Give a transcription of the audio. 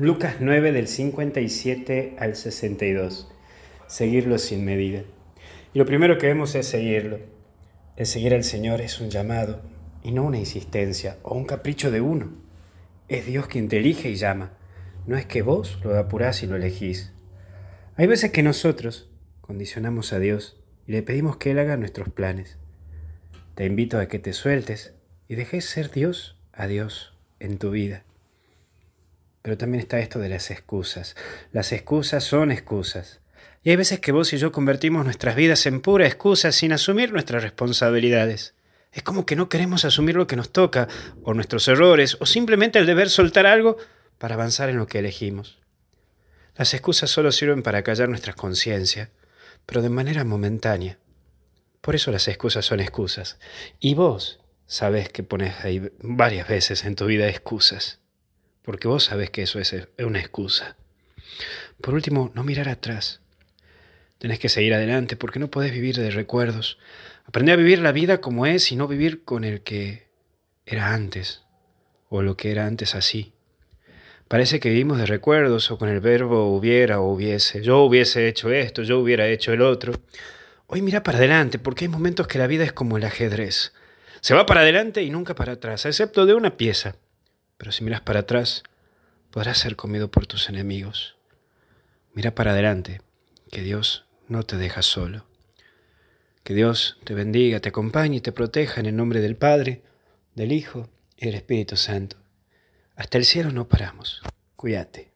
Lucas 9 del 57 al 62. Seguirlo sin medida. Y lo primero que vemos es seguirlo. El seguir al Señor es un llamado y no una insistencia o un capricho de uno. Es Dios quien te elige y llama. No es que vos lo apurás y lo elegís. Hay veces que nosotros condicionamos a Dios y le pedimos que Él haga nuestros planes. Te invito a que te sueltes y dejes ser Dios a Dios en tu vida. Pero también está esto de las excusas. Las excusas son excusas. Y hay veces que vos y yo convertimos nuestras vidas en pura excusa sin asumir nuestras responsabilidades. Es como que no queremos asumir lo que nos toca, o nuestros errores, o simplemente el deber soltar algo para avanzar en lo que elegimos. Las excusas solo sirven para callar nuestra conciencia, pero de manera momentánea. Por eso las excusas son excusas. Y vos sabés que pones ahí varias veces en tu vida excusas porque vos sabés que eso es una excusa. Por último, no mirar atrás. Tenés que seguir adelante porque no podés vivir de recuerdos. Aprender a vivir la vida como es y no vivir con el que era antes o lo que era antes así. Parece que vivimos de recuerdos o con el verbo hubiera o hubiese. Yo hubiese hecho esto, yo hubiera hecho el otro. Hoy mira para adelante porque hay momentos que la vida es como el ajedrez. Se va para adelante y nunca para atrás, excepto de una pieza. Pero si miras para atrás, podrás ser comido por tus enemigos. Mira para adelante, que Dios no te deja solo. Que Dios te bendiga, te acompañe y te proteja en el nombre del Padre, del Hijo y del Espíritu Santo. Hasta el cielo no paramos. Cuídate.